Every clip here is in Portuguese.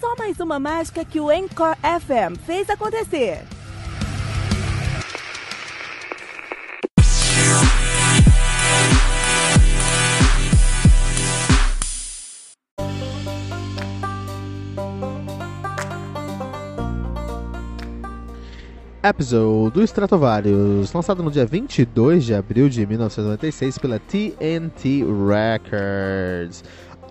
Só mais uma mágica que o Encore FM fez acontecer. Episode do Stratovarius, lançado no dia 22 de abril de 1996 pela TNT Records.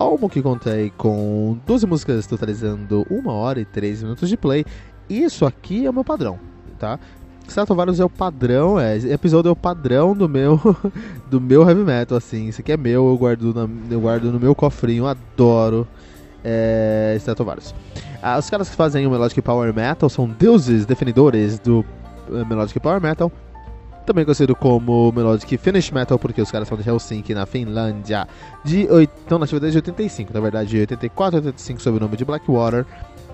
Álbum que contei com 12 músicas totalizando 1 hora e 3 minutos de play. Isso aqui é o meu padrão, tá? Stratovarius é o padrão, é, episódio é o padrão do meu do meu heavy metal, assim. Isso aqui é meu, eu guardo, na, eu guardo no meu cofrinho, adoro é, Stratovarius. Ah, os caras que fazem o Melodic Power Metal são deuses definidores do uh, Melodic Power Metal, também conhecido como Melodic Finish Metal, porque os caras são de Helsinki, na Finlândia, de 8, estão na atividade de 85, na verdade de 84 a 85 sob o nome de Blackwater.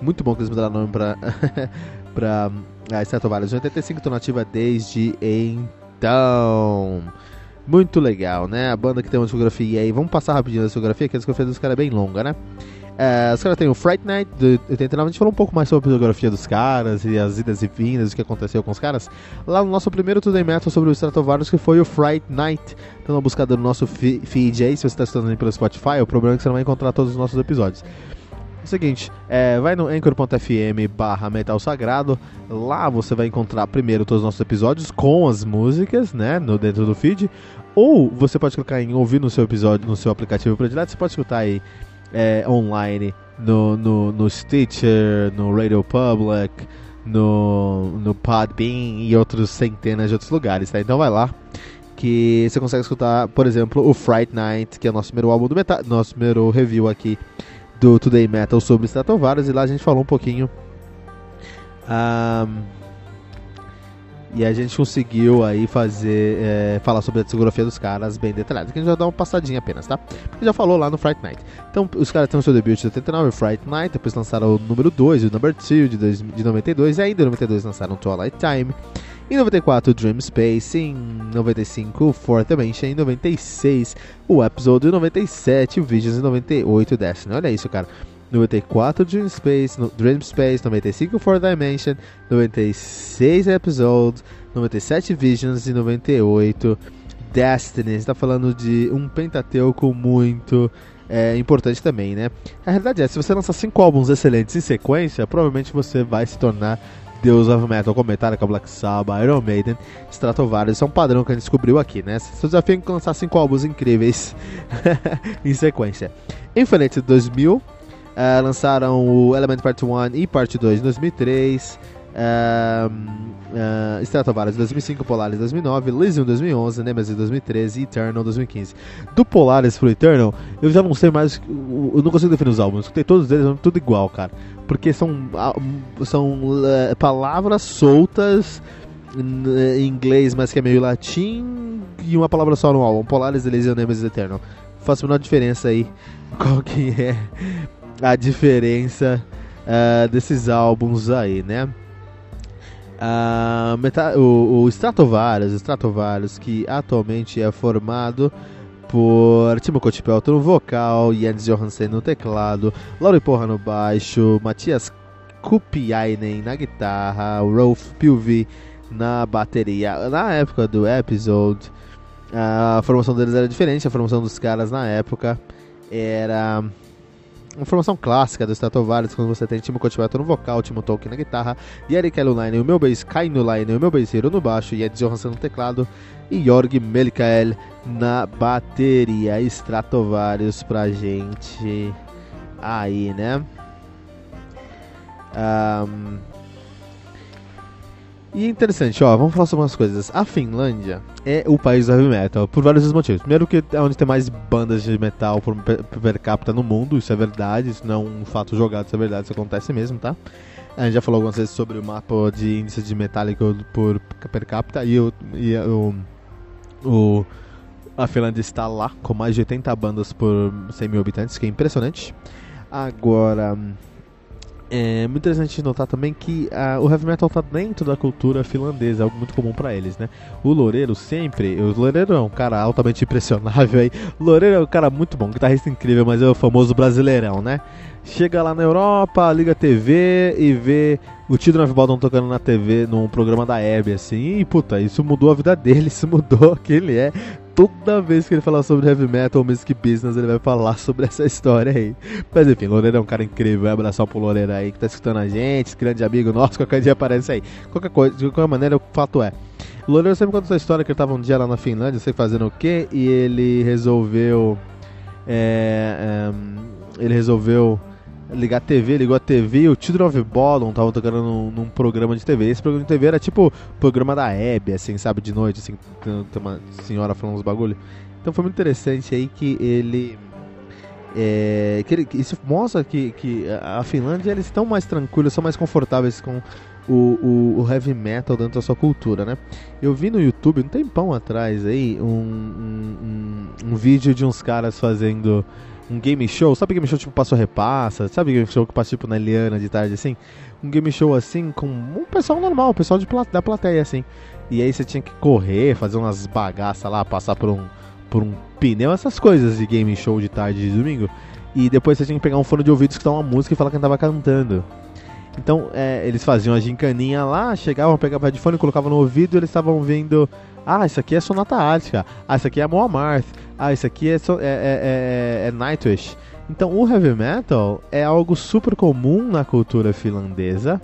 Muito bom que eles mudaram o nome pra, pra uh, Stratovarius. Em 85 estão nativa desde então. Muito legal, né? A banda que tem uma discografia aí. Vamos passar rapidinho a discografia, que a discografia dos caras é bem longa, né? É, os caras têm o Fright Night de 89. A gente falou um pouco mais sobre a biografia dos caras e as idas e vindas, o que aconteceu com os caras. Lá no nosso primeiro Today Metal sobre o Stratovarius, que foi o Fright Night. Então, na buscada no nosso feed aí, se você está estudando pelo Spotify, o problema é que você não vai encontrar todos os nossos episódios. É o seguinte, é, vai no anchor.fm barra metal sagrado, lá você vai encontrar primeiro todos os nossos episódios com as músicas, né, no, dentro do feed, ou você pode clicar em ouvir no seu episódio, no seu aplicativo predileto, você pode escutar aí é, online no, no, no Stitcher, no Radio Public, no, no Podbean e outros centenas de outros lugares, tá? Então vai lá que você consegue escutar, por exemplo, o Fright Night, que é o nosso primeiro álbum do metal, nosso primeiro review aqui do Today Metal sobre Stratovarius e lá a gente falou um pouquinho um, e a gente conseguiu aí fazer, é, falar sobre a discografia dos caras bem detalhado. Que a gente vai dar uma passadinha apenas, tá? Porque já falou lá no Fright Night. Então, os caras têm o seu debut de 79, o Fright Night, depois lançaram o número 2 e o number 2 de, de 92, e ainda em 92 lançaram Twilight Time. Em 94, Dream Space. Em 95, o Fourth Dimension. Em 96, o Episode. Em 97, o Visions. Em 98, Destiny. Olha isso, cara. 94 Dream Space, no, Dream Space, 95 Four Dimension, 96 Episodes, 97 Visions e 98 Destiny. está falando de um Pentateuco muito é, importante também, né? A realidade é, se você lançar 5 álbuns excelentes em sequência, provavelmente você vai se tornar Deus of Metal, com Metallica, Black Sabbath, Iron Maiden, Stratovarius. Isso é um padrão que a gente descobriu aqui, né? Seu desafio é lançar 5 álbuns incríveis em sequência. Infinite 2000 Uh, lançaram o Element Part 1 e Part 2 em 2003. Uh, uh, Stratovarius 2005, Polaris 2009, Elysium 2011, Nemesis 2013 e Eternal 2015. Do Polaris pro Eternal, eu já não sei mais, eu não consigo definir os álbuns, escutei todos eles, tudo igual, cara. Porque são, são uh, palavras soltas em inglês, mas que é meio latim, e uma palavra só no álbum: Polaris, Elysium, Nemesis Eternal. Faço a menor diferença aí qual que é a diferença uh, desses álbuns aí, né? Uh, meta, o, o Stratovarius, Stratovarius, que atualmente é formado por Timo Kotipelto no vocal, Jens Johansen no teclado, Lauri Porra no baixo, Matias Kupiainen na guitarra, Rolf Pilvi na bateria. Na época do episode, a formação deles era diferente, a formação dos caras na época era uma formação clássica do Stratovarius, quando você tem Timo Kotibato no vocal, Timo Tolkien na guitarra, Yari Kelunainen, o meu bass, Kainu Lainen, o meu basseiro no baixo, Ed Johansson no teclado e Jorg Melikael na bateria. Stratovarius pra gente aí, né? Um, e interessante, ó, vamos falar sobre umas coisas. A Finlândia é o país do heavy metal, por vários motivos. Primeiro que é onde tem mais bandas de metal por per capita no mundo, isso é verdade, isso não é um fato jogado, isso é verdade, isso acontece mesmo, tá? A gente já falou algumas vezes sobre o mapa de índice de metálico por per capita e, o, e o, o, a Finlândia está lá com mais de 80 bandas por 100 mil habitantes, que é impressionante. Agora, é muito interessante notar também que uh, o heavy metal está dentro da cultura finlandesa, é algo muito comum para eles, né? O Loureiro sempre, o Loureiro é um cara altamente impressionável aí. O Loureiro é um cara muito bom, guitarrista incrível, mas é o famoso brasileirão, né? Chega lá na Europa, liga a TV e vê o Tito Baldon tocando na TV num programa da Hebe, assim, e puta, isso mudou a vida dele, isso mudou quem ele é toda vez que ele falar sobre heavy metal ou music business, ele vai falar sobre essa história aí. Mas enfim, Loureiro é um cara incrível. Vai abraçar pro Loureiro aí que tá escutando a gente, esse grande amigo nosso, qualquer dia aparece aí. Qualquer coisa, de qualquer maneira, o fato é. O Loureiro sempre conta essa história que ele tava um dia lá na Finlândia, sei fazendo o quê, e ele resolveu. É, é, ele resolveu ligar a TV, ligou a TV e o Children of Bodom tava tocando num, num, programa de TV. Esse programa de TV era tipo programa da Hebe, assim, sabe, de noite, assim, tem uma senhora falando uns bagulho. Então foi muito interessante aí que ele. É, que ele, isso mostra que, que a Finlândia eles estão mais tranquilos, são mais confortáveis com o, o, o, heavy metal dentro da sua cultura, né? Eu vi no YouTube um tempão atrás aí um, um, um, um vídeo de uns caras fazendo um game show, sabe game show tipo Passo Repassa, sabe game show que passa tipo na Eliana de tarde assim? Um game show assim com um pessoal normal, o pessoal de, da plateia assim. E aí você tinha que correr, fazer umas bagaças lá, passar por um, por um pneu, essas coisas de game show de tarde de domingo. E depois você tinha que pegar um fone de ouvido, escutar uma música e falar quem tava cantando. Então é, eles faziam a gincaninha lá, chegavam, pegavam o headphone, colocavam no ouvido e eles estavam vendo ah, isso aqui é Sonata Ártica. Ah, isso aqui é Moamarth. Ah, isso aqui é, so é, é, é, é Nightwish. Então, o heavy metal é algo super comum na cultura finlandesa,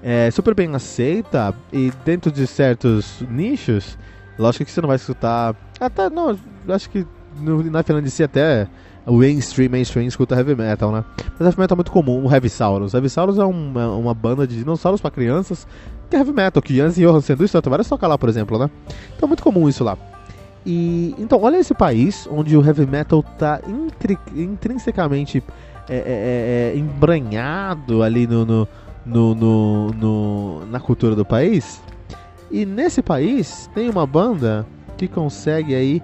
é super bem aceita e dentro de certos nichos, lógico que você não vai escutar. Até não, acho que no, na Finlândia até o mainstream, mainstream escuta heavy metal, né? Mas heavy metal é muito comum, o Heavy Saurus. Heavy Saurus é uma, uma banda de dinossauros para crianças que é heavy metal, que Jans Johansen do Stratovarius toca lá, por exemplo, né? Então é muito comum isso lá. E então, olha esse país onde o heavy metal tá intri, intrinsecamente é, é, é, é embranhado ali no, no, no, no, na cultura do país. E nesse país tem uma banda que consegue aí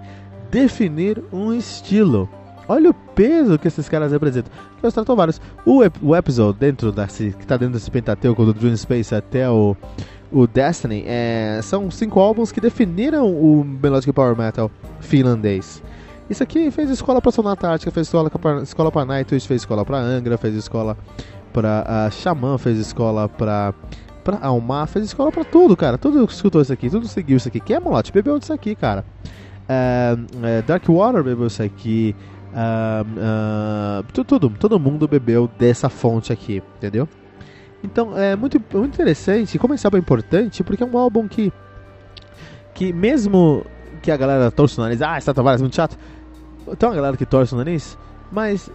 definir um estilo. Olha o peso que esses caras representam. Que é os. O, o episódio dentro desse, que está dentro desse Pentateuco do Dream Space até o, o Destiny é, são cinco álbuns que definiram o Melodic Power Metal finlandês. Isso aqui fez escola para Sonata Ártica, fez escola para escola Nightwish, fez escola para Angra, fez escola para uh, Xamã, fez escola para para Almar, fez escola para tudo, cara. Tudo escutou isso aqui, tudo seguiu isso aqui. Quem é Molote? Bebeu disso aqui, cara. Uh, Dark Water bebeu isso aqui. Uh, uh, tudo, todo mundo bebeu dessa fonte aqui, entendeu? Então é muito, muito interessante, como esse álbum é importante, porque é um álbum que, que mesmo que a galera torce o nariz, ah, está Tavares é muito chato, tem uma galera que torce o nariz, mas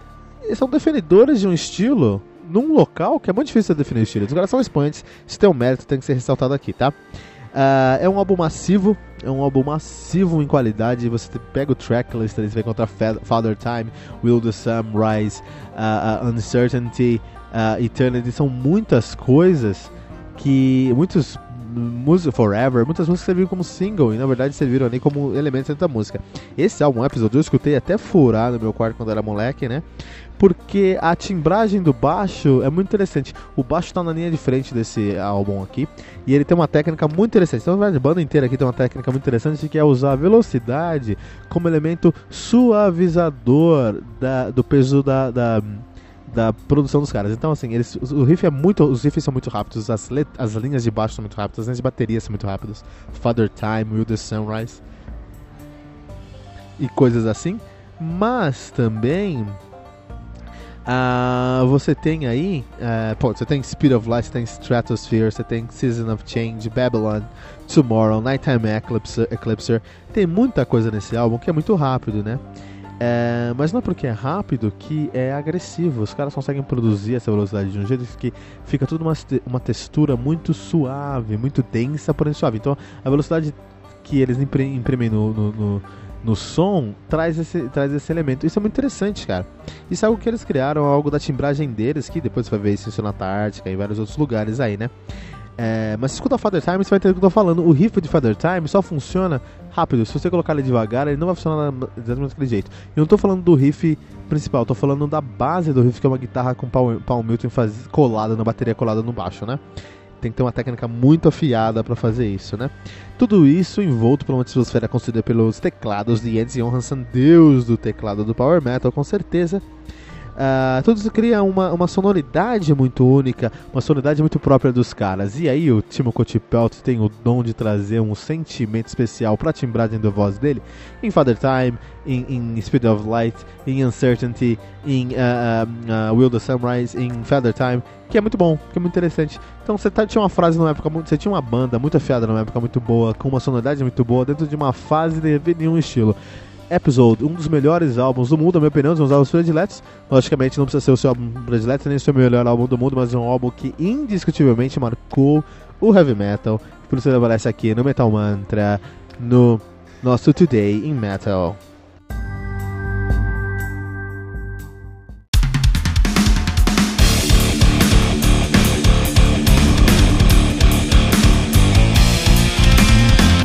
são defendedores de um estilo num local que é muito difícil de definir o estilo. Os caras são expoentes, isso tem um mérito, tem que ser ressaltado aqui, tá? Uh, é um álbum massivo, é um álbum massivo em qualidade. Você pega o tracklist, você vai encontrar Father Time, Will the Sun Rise, uh, uh, Uncertainty, Eternity. São muitas coisas que. Muitos música Forever, muitas músicas serviram como single e na verdade serviram ali como elementos dentro da música. Esse álbum, episódio, eu escutei até furar no meu quarto quando era moleque, né? porque a timbragem do baixo é muito interessante. O baixo está na linha de frente desse álbum aqui e ele tem uma técnica muito interessante. Então, a banda inteira aqui tem uma técnica muito interessante que é usar a velocidade como elemento suavizador da, do peso da, da da produção dos caras. Então, assim, eles, o riff é muito, os riffs são muito rápidos, as, let, as linhas de baixo são muito rápidas, as linhas de bateria são muito rápidas. Father Time, Will the Sunrise e coisas assim. Mas também uh, você tem aí, uh, pô, você tem Speed of Light, você tem Stratosphere, você tem Season of Change, Babylon, Tomorrow, Nighttime Eclipse, Eclipser. Tem muita coisa nesse álbum que é muito rápido, né? É, mas não é porque é rápido que é agressivo. Os caras conseguem produzir essa velocidade de um jeito que fica tudo uma, uma textura muito suave, muito densa, porém suave. Então a velocidade que eles imprimem no, no, no, no som traz esse, traz esse elemento. Isso é muito interessante, cara. Isso é algo que eles criaram, algo da timbragem deles, que depois você vai ver isso na Antártica e vários outros lugares aí, né? É, mas se escuta Father Time, você vai entender o que eu tô falando. O riff de Father Time só funciona rápido. Se você colocar ele devagar, ele não vai funcionar exatamente daquele jeito. Eu não tô falando do riff principal, tô falando da base do riff, que é uma guitarra com Paul, Paul Milton faz, colada na bateria, colada no baixo, né? Tem que ter uma técnica muito afiada para fazer isso, né? Tudo isso envolto por uma atmosfera construída pelos teclados de Jens Johansson, deus do teclado do Power Metal, com certeza. Uh, tudo isso cria uma, uma sonoridade muito única, uma sonoridade muito própria dos caras. E aí o Timo Cotipelt tem o dom de trazer um sentimento especial para a timbragem da voz dele em Father Time, em, Speed of Light, em Uncertainty, em uh, uh, Will the Sunrise, em Father Time, que é muito bom, que é muito interessante. Então você tá, tinha uma frase numa época muito, você tinha uma banda muito afiada numa época muito boa, com uma sonoridade muito boa, dentro de uma fase de nenhum estilo. Episode, um dos melhores álbuns do mundo, na minha opinião, um dos álbuns prediletos. Logicamente, não precisa ser o seu álbum predileto, nem o seu melhor álbum do mundo, mas é um álbum que indiscutivelmente marcou o heavy metal. Por isso ele aparece aqui no Metal Mantra, no nosso Today in Metal.